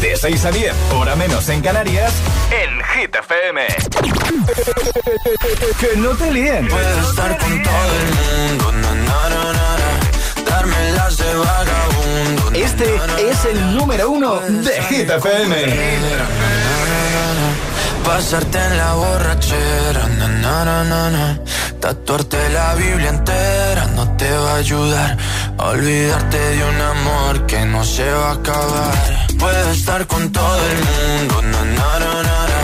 De 6 a 10, hora menos en Canarias, en Hit FM. que no te líen. Puedo estar con todo el mundo, na, na, na, na, darme las de vagabundo. na, Este es el número uno de Hit FM. Pasarte en la borrachera, na, na, na, na, na. Tatuarte la Biblia entera no te va a ayudar. a Olvidarte de un amor que no se va a acabar. Puedo estar con todo el mundo, na, na, na, na.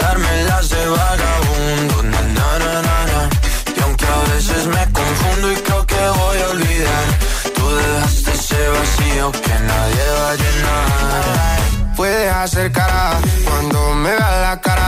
Darme las de vagabundo, na, na, na, na. Y aunque a veces me confundo y creo que voy a olvidar, tú dejaste ese vacío que nadie va a llenar. Puedes hacer cuando me veas la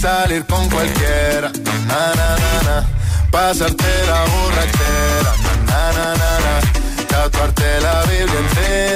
Salir con cualquiera, na, na, na, na. Pasarte la borrachera, na, na, na, na. Tatuarte la Biblia entera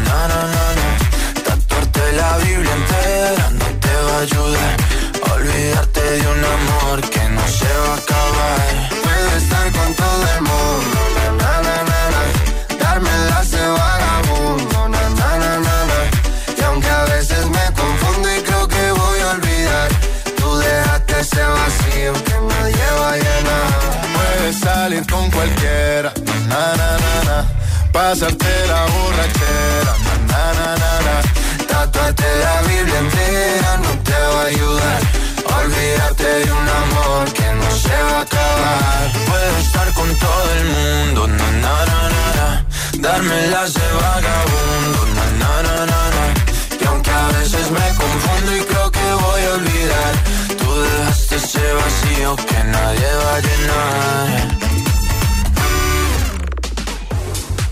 na, na, na, na, la Biblia entera no te va a ayudar. Olvidarte de un amor que no se va a acabar. Puedes estar con todo el mundo, na, na, na, na. Darme de vagabundo, na, na, na, na. Y aunque a veces me confundo y creo que voy a olvidar, tú dejaste ese vacío que nadie va a llenar. Puedes salir con cualquiera, na, na, na, na. Pasarte la borrachera, na, la Biblia entera no te va a ayudar. a Olvidarte de un amor que no se va a acabar. Puedo estar con todo el mundo, na, na, na, na, na. Darme las de vagabundo, na, na, na, na, na. Y aunque a veces me confundo y creo que voy a olvidar, tú dejaste ese vacío que nadie va a llenar.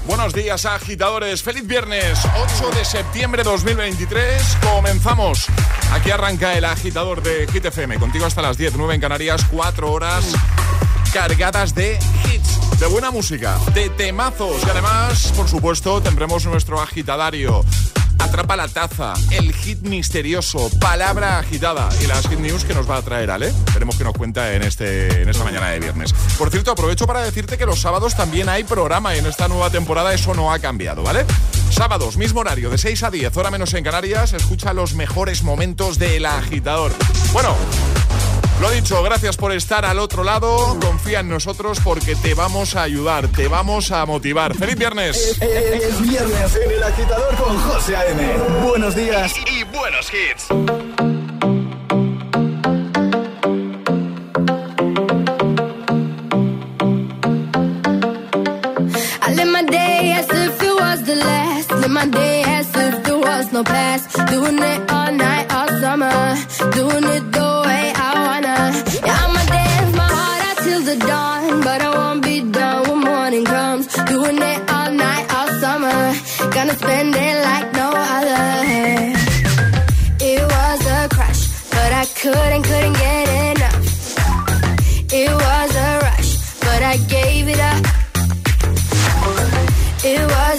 Buenos días, agitadores. Feliz viernes, 8 de septiembre de 2023. Comenzamos. Aquí arranca el agitador de Hit FM. Contigo hasta las 10, 9 en Canarias, 4 horas cargadas de hits, de buena música, de temazos. Y además, por supuesto, tendremos nuestro agitadario. Atrapa la taza, el hit misterioso, palabra agitada y las hit news que nos va a traer Ale. Veremos que nos cuenta en, este, en esta mañana de viernes. Por cierto, aprovecho para decirte que los sábados también hay programa y en esta nueva temporada eso no ha cambiado, ¿vale? Sábados, mismo horario, de 6 a 10, hora menos en Canarias, escucha los mejores momentos del agitador. Bueno, lo dicho, gracias por estar al otro lado. Confía en nosotros porque te vamos a ayudar, te vamos a motivar. ¡Feliz viernes! Es viernes en el agitador con José A.M. Buenos días. Y buenos hits. My day as if my day as there was no past. Doing it all night, all summer. Doing it spend it like no other. It was a crush, but I couldn't, couldn't get enough. It was a rush, but I gave it up. It was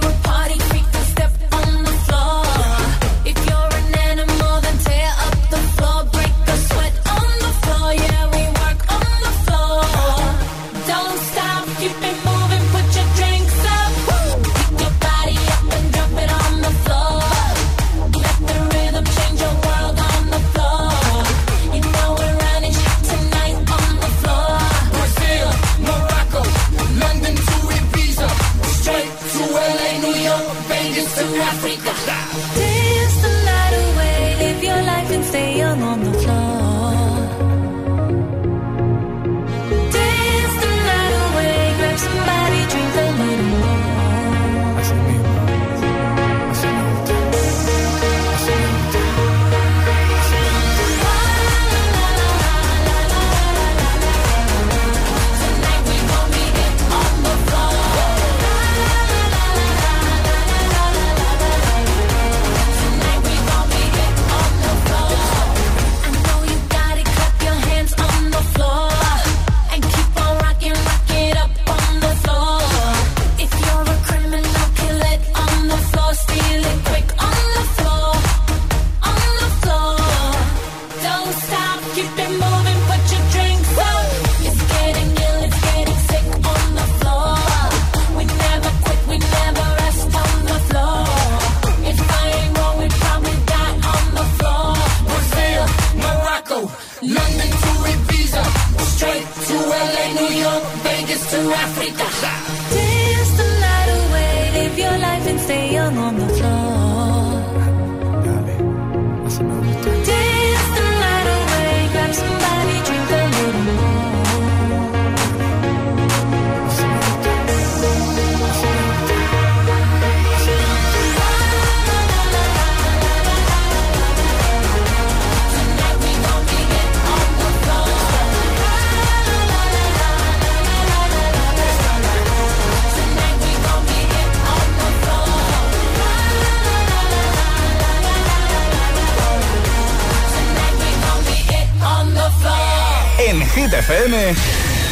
Hit FM,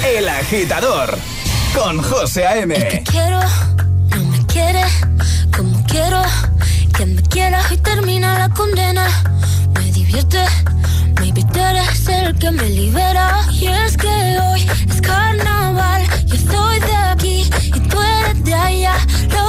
El Agitador, con José A.M. que quiero, no me quiere como quiero que me quiera y termina la condena. Me divierte, maybe tú eres el que me libera. Y es que hoy es carnaval, yo soy de aquí y tú eres de allá. Lo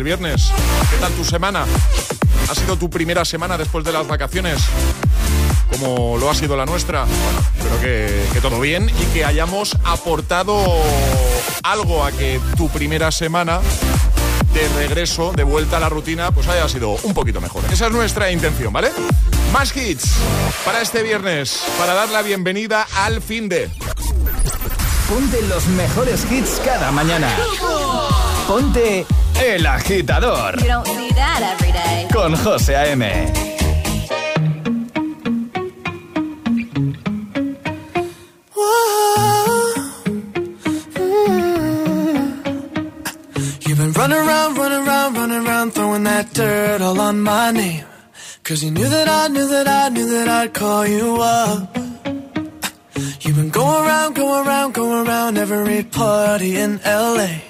El viernes. ¿Qué tal tu semana? ¿Ha sido tu primera semana después de las vacaciones? Como lo ha sido la nuestra. Bueno, espero que, que todo bien y que hayamos aportado algo a que tu primera semana de regreso, de vuelta a la rutina, pues haya sido un poquito mejor. Esa es nuestra intención, ¿vale? Más hits para este viernes, para dar la bienvenida al fin de. Ponte los mejores hits cada mañana. Ponte El Agitador You don't see that every day. con José A.M. You've been running around, running around, running around, throwing that dirt all on my name. Cause you knew that I knew that I knew that I'd call you up. You've been going around, going around, going around every party in LA.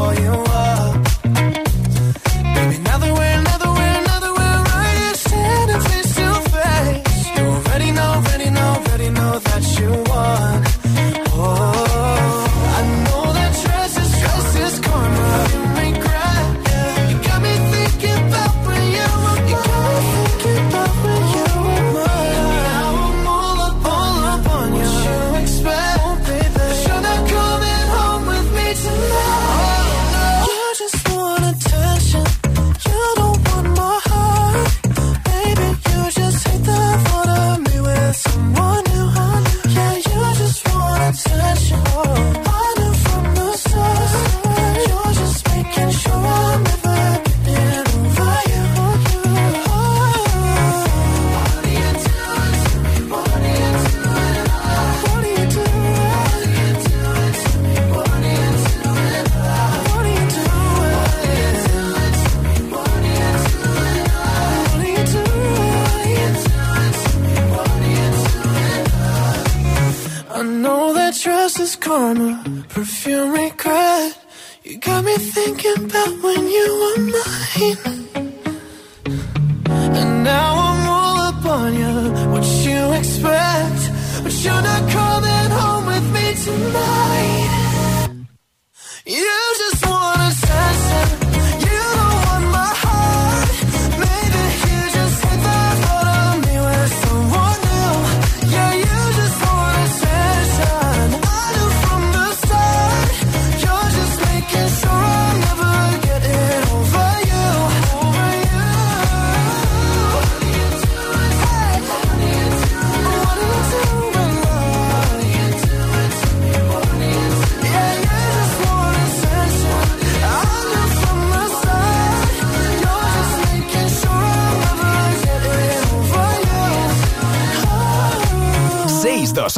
for you are.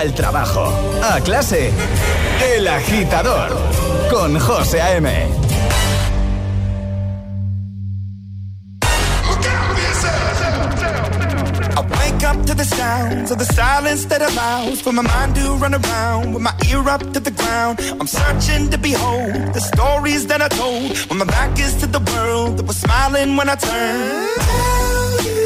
al trabajo, a clase. El agitador con José A.M. to the sounds of the silence that allows for my mind to run around with my ear up to the ground. I'm searching to behold the stories that I told when my back is to the world that was smiling when I turned.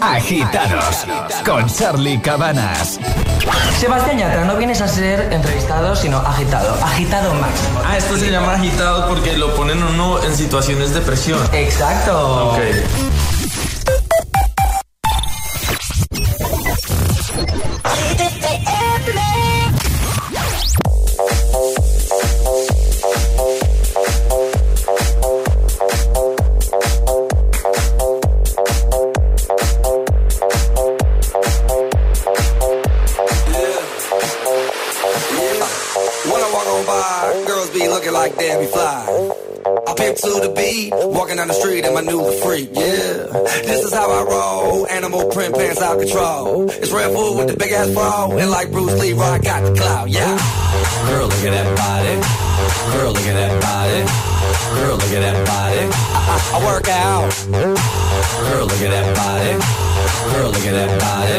Agitados con Charlie Cabanas. Sebastián Yatra, no vienes a ser entrevistado, sino agitado. Agitado máximo. Ah, esto se llama agitado porque lo ponen uno en situaciones de presión. Exacto. Ok. Walking down the street in my new freak, yeah. This is how I roll, animal print pants out control. It's Red Bull with the big ass bra, and like Bruce Lee, I got the clout, yeah. Girl, look at that body. Girl, look at that body. Girl, look at that body. I, I, I work out. Girl, look at that body. Girl, look at that body.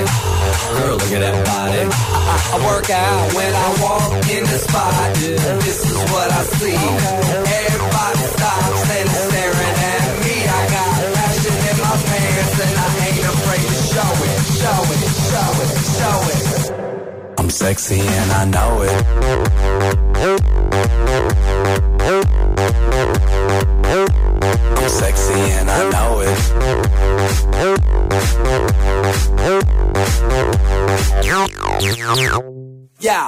Girl, look at that body. I, I, I work out when I walk in the spot. This is what I see. Everybody stops and is pants and I ain't afraid to show it, show it, show it, show it. I'm sexy and I know it. I'm sexy and I know it. Yeah,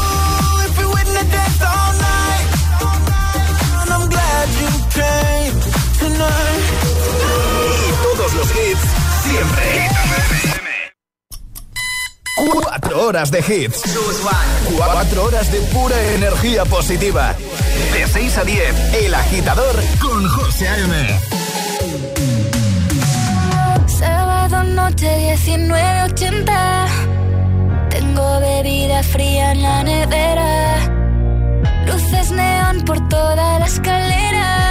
todos los hits, siempre. Cuatro horas de hits. Cuatro horas de pura energía positiva. De 6 a 10, El Agitador con José A.M. Sábado noche 19.80 Tengo bebida fría en la nevera Luces neón por toda la escalera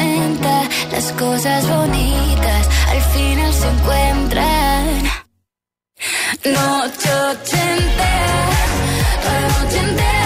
Mojito de menta. Las cosas bonitas al final se encuentran. Noche ochentera, noche entera.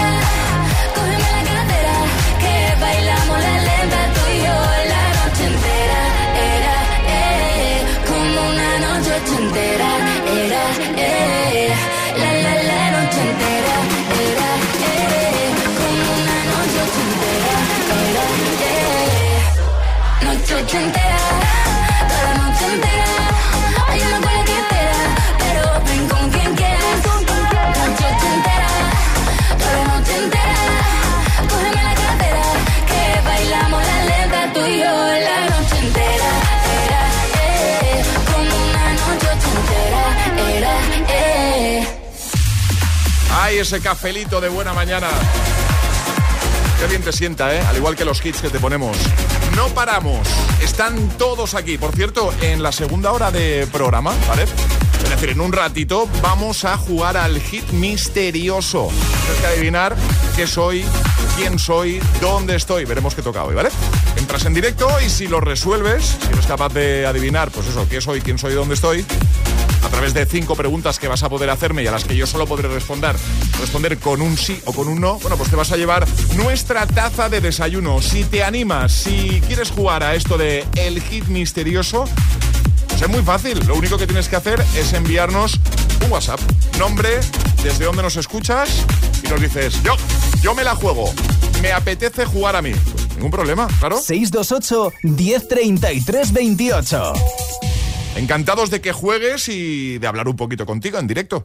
Ese cafelito de buena mañana. Qué bien te sienta, ¿eh? Al igual que los hits que te ponemos. No paramos. Están todos aquí. Por cierto, en la segunda hora de programa, ¿vale? Es decir, en un ratito vamos a jugar al hit misterioso. Tienes que adivinar qué soy, quién soy, dónde estoy. Veremos qué toca hoy, ¿vale? Entras en directo y si lo resuelves, si eres capaz de adivinar, pues eso, qué soy, quién soy, dónde estoy, través de cinco preguntas que vas a poder hacerme y a las que yo solo podré responder, responder con un sí o con un no, bueno, pues te vas a llevar nuestra taza de desayuno. Si te animas, si quieres jugar a esto de el hit misterioso, pues es muy fácil. Lo único que tienes que hacer es enviarnos un WhatsApp. Nombre, desde dónde nos escuchas y nos dices, yo, yo me la juego. Me apetece jugar a mí. Pues ningún problema, claro. 628 1033 28 Encantados de que juegues y de hablar un poquito contigo en directo.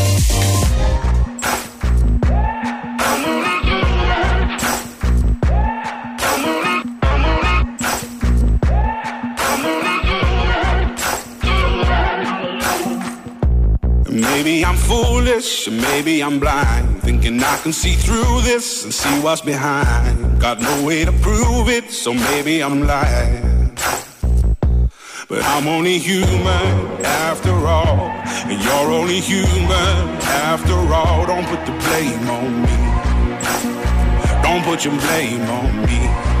Maybe I'm foolish, maybe I'm blind. Thinking I can see through this and see what's behind. Got no way to prove it, so maybe I'm lying. But I'm only human after all. And you're only human after all. Don't put the blame on me. Don't put your blame on me.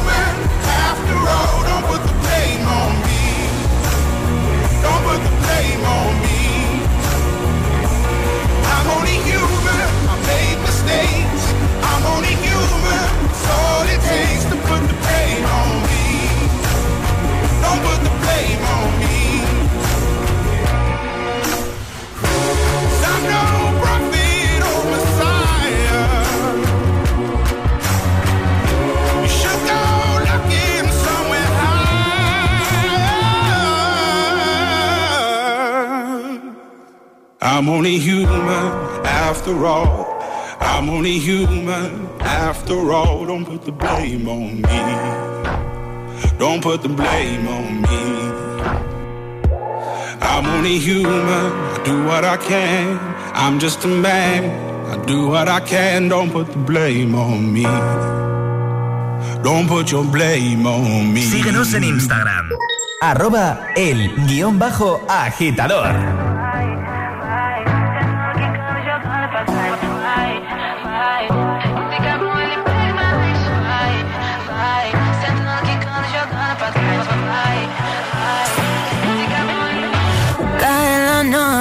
Don't put I'm only human after all. I'm only human after all. Don't put the blame on me. Don't put the blame on me. I'm only human. I do what I can. I'm just a man. I do what I can. Don't put the blame on me. Don't put your blame on me. Síguenos en Instagram. Arroba el guion bajo agitador.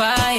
provide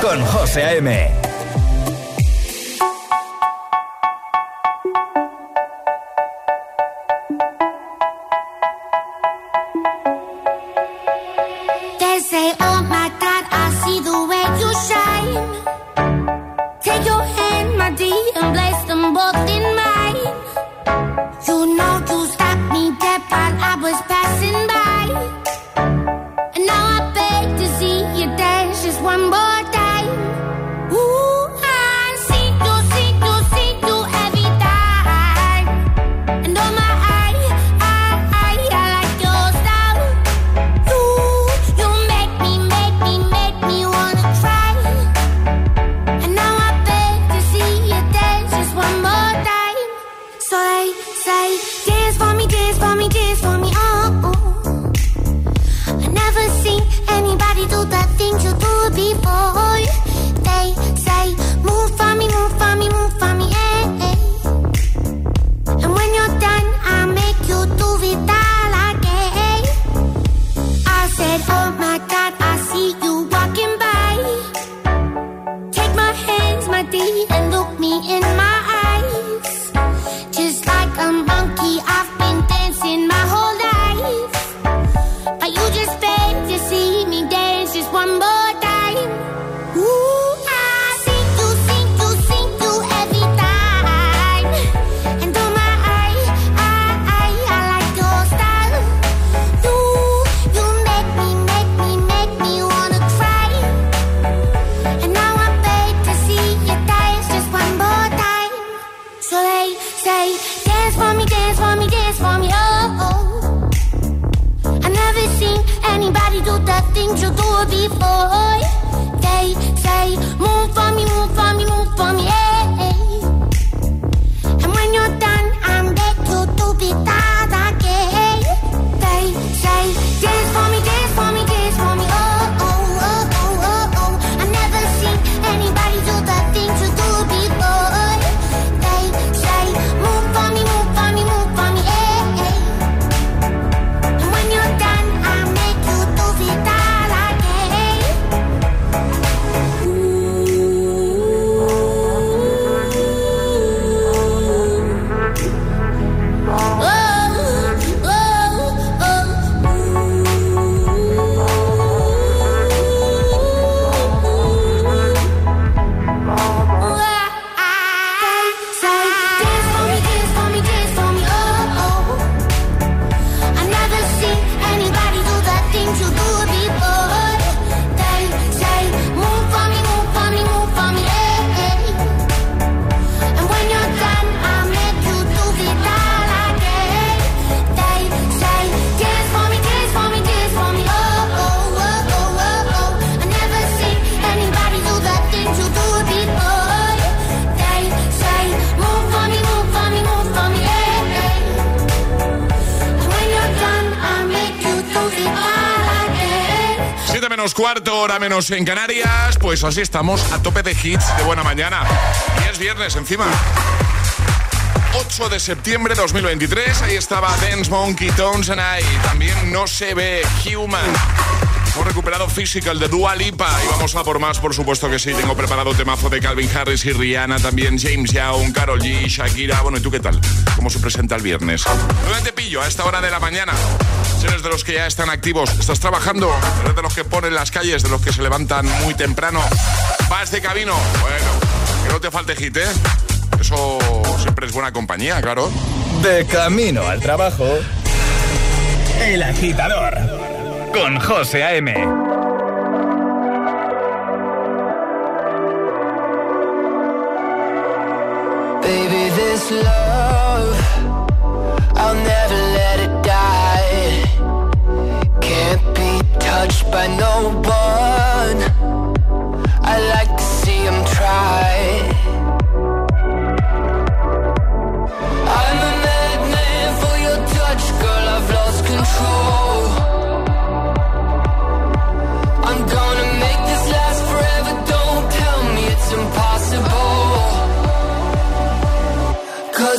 con José A.M. menos cuarto, hora menos en Canarias. Pues así estamos, a tope de hits de buena mañana. Y es viernes encima. 8 de septiembre de 2023, ahí estaba Dance Monkey Tones and I. También no se ve Human. Hemos recuperado Physical de Dua Lipa y vamos a por más, por supuesto que sí. Tengo preparado temazo de Calvin Harris y Rihanna, también James Young, Carol G, Shakira. Bueno, ¿y tú qué tal? ¿Cómo se presenta el viernes? ¿Dónde te pillo a esta hora de la mañana? Eres de los que ya están activos, estás trabajando, eres de los que ponen las calles, de los que se levantan muy temprano, vas de camino. Bueno, que no te falte hit, ¿eh? Eso siempre es buena compañía, claro. De camino al trabajo. El agitador con José AM. Baby, this love, I'll never let it die. Can't be touched by no one. I like to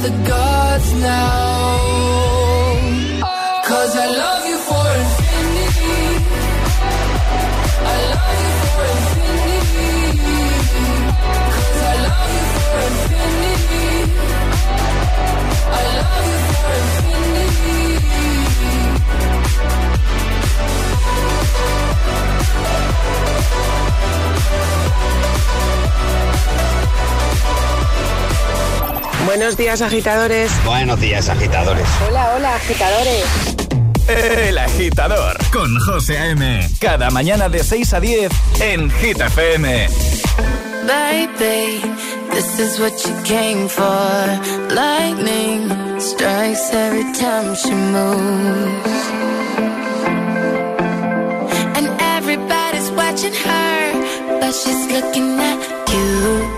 The gods now Cause I love you for infinity. I love you for infinity. Cause I love you for infinity. I love you for Buenos días, agitadores. Buenos días, agitadores. Hola, hola, agitadores. El agitador con José A.M. Cada mañana de 6 a 10 en Hit FM. Baby, this is what you came for. Lightning strikes every time she moves. And everybody's watching her, but she's looking at you.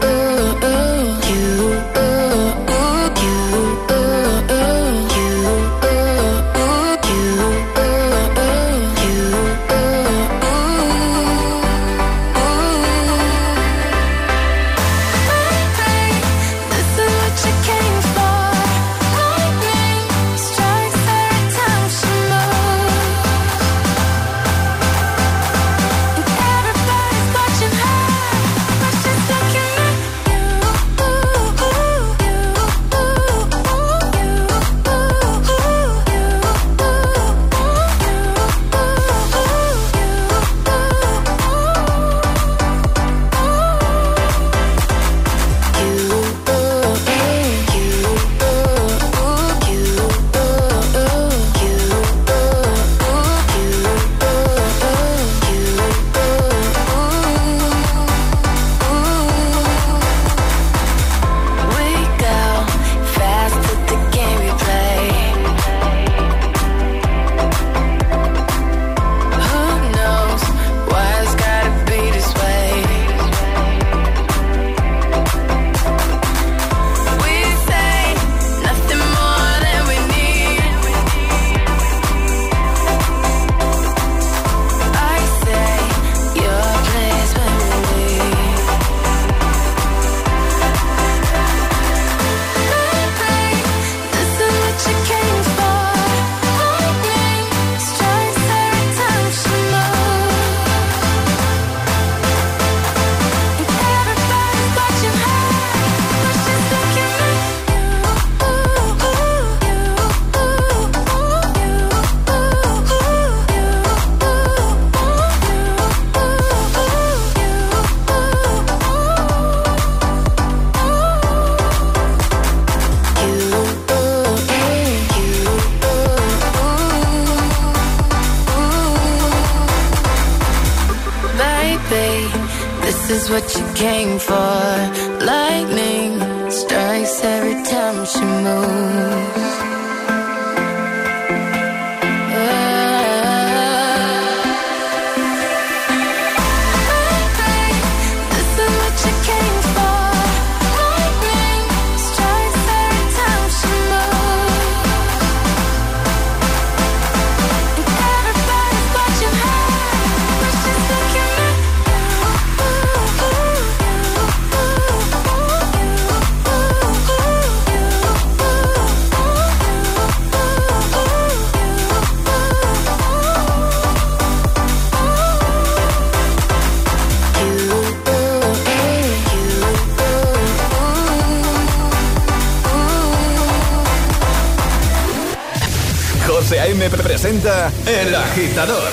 Presenta El Agitador.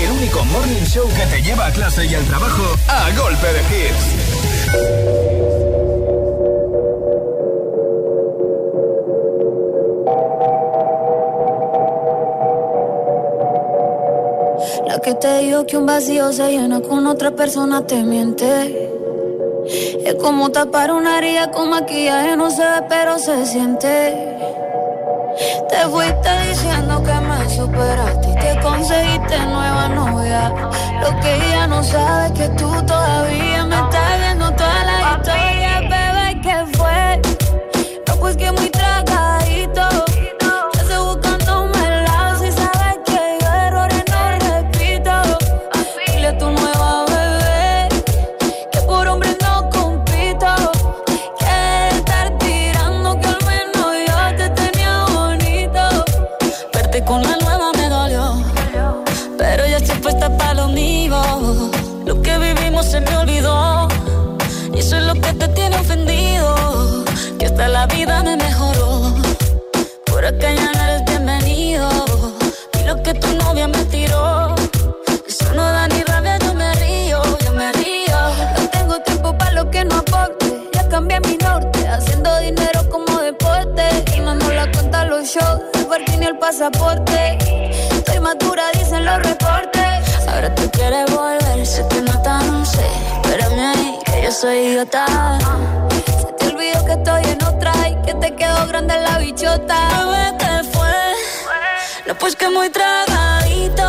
El único morning show que te lleva a clase y al trabajo a golpe de hits. La que te digo que un vacío se llena con otra persona te miente. Es como tapar una herida con maquillaje, no se ve, pero se siente. Te fuiste diciendo que me superaste y te conseguiste nueva novia. Lo que ella no sabe es que tú todavía cambié mi norte, haciendo dinero como deporte. Y no nos la cuenta los shows, el parking y el pasaporte. Estoy madura, dicen los reportes. Ahora tú quieres volver, sé que no tan sé. Espérame ahí, que yo soy idiota. Se te olvidó que estoy en otra y que te quedó grande la bichota. Bebé, ¿qué fue? No, pues que muy tragadito.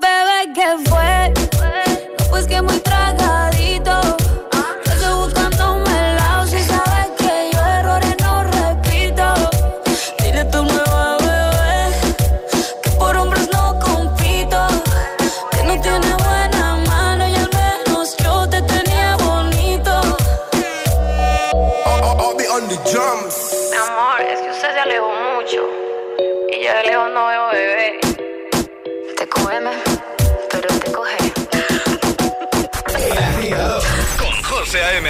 Bebé, ¿qué fue? Pues que muy tragadito. José A.M.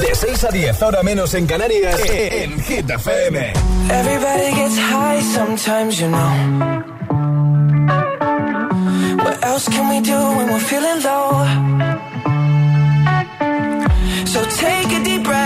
De 6 a 10, ahora menos en Canarias, en Hit FM. Everybody gets high sometimes, you know. What else can we do when we're feeling low? So take a deep breath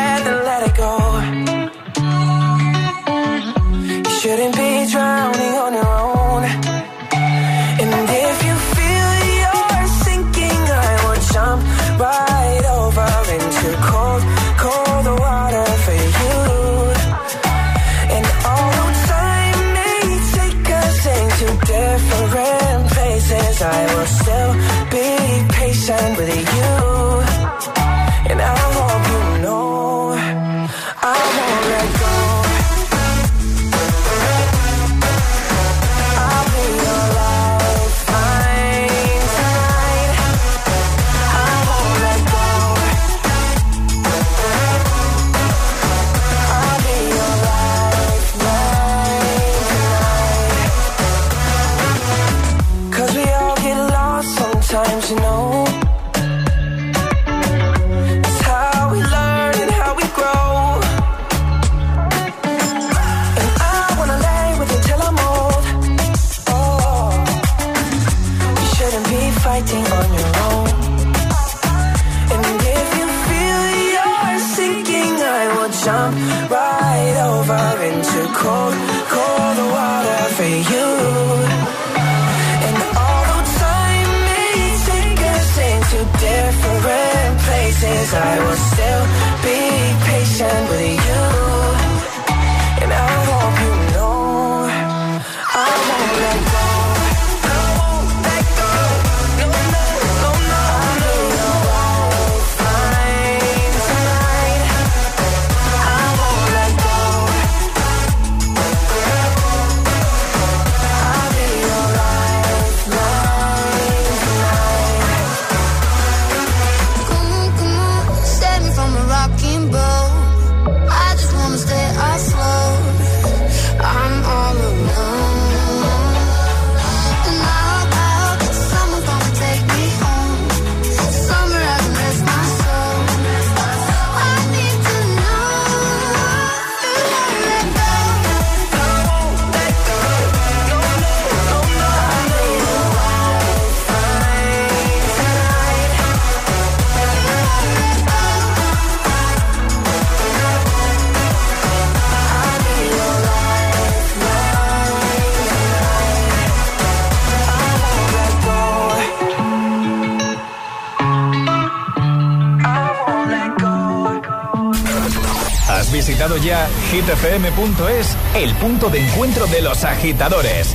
hitfm.es, el punto de encuentro de los agitadores.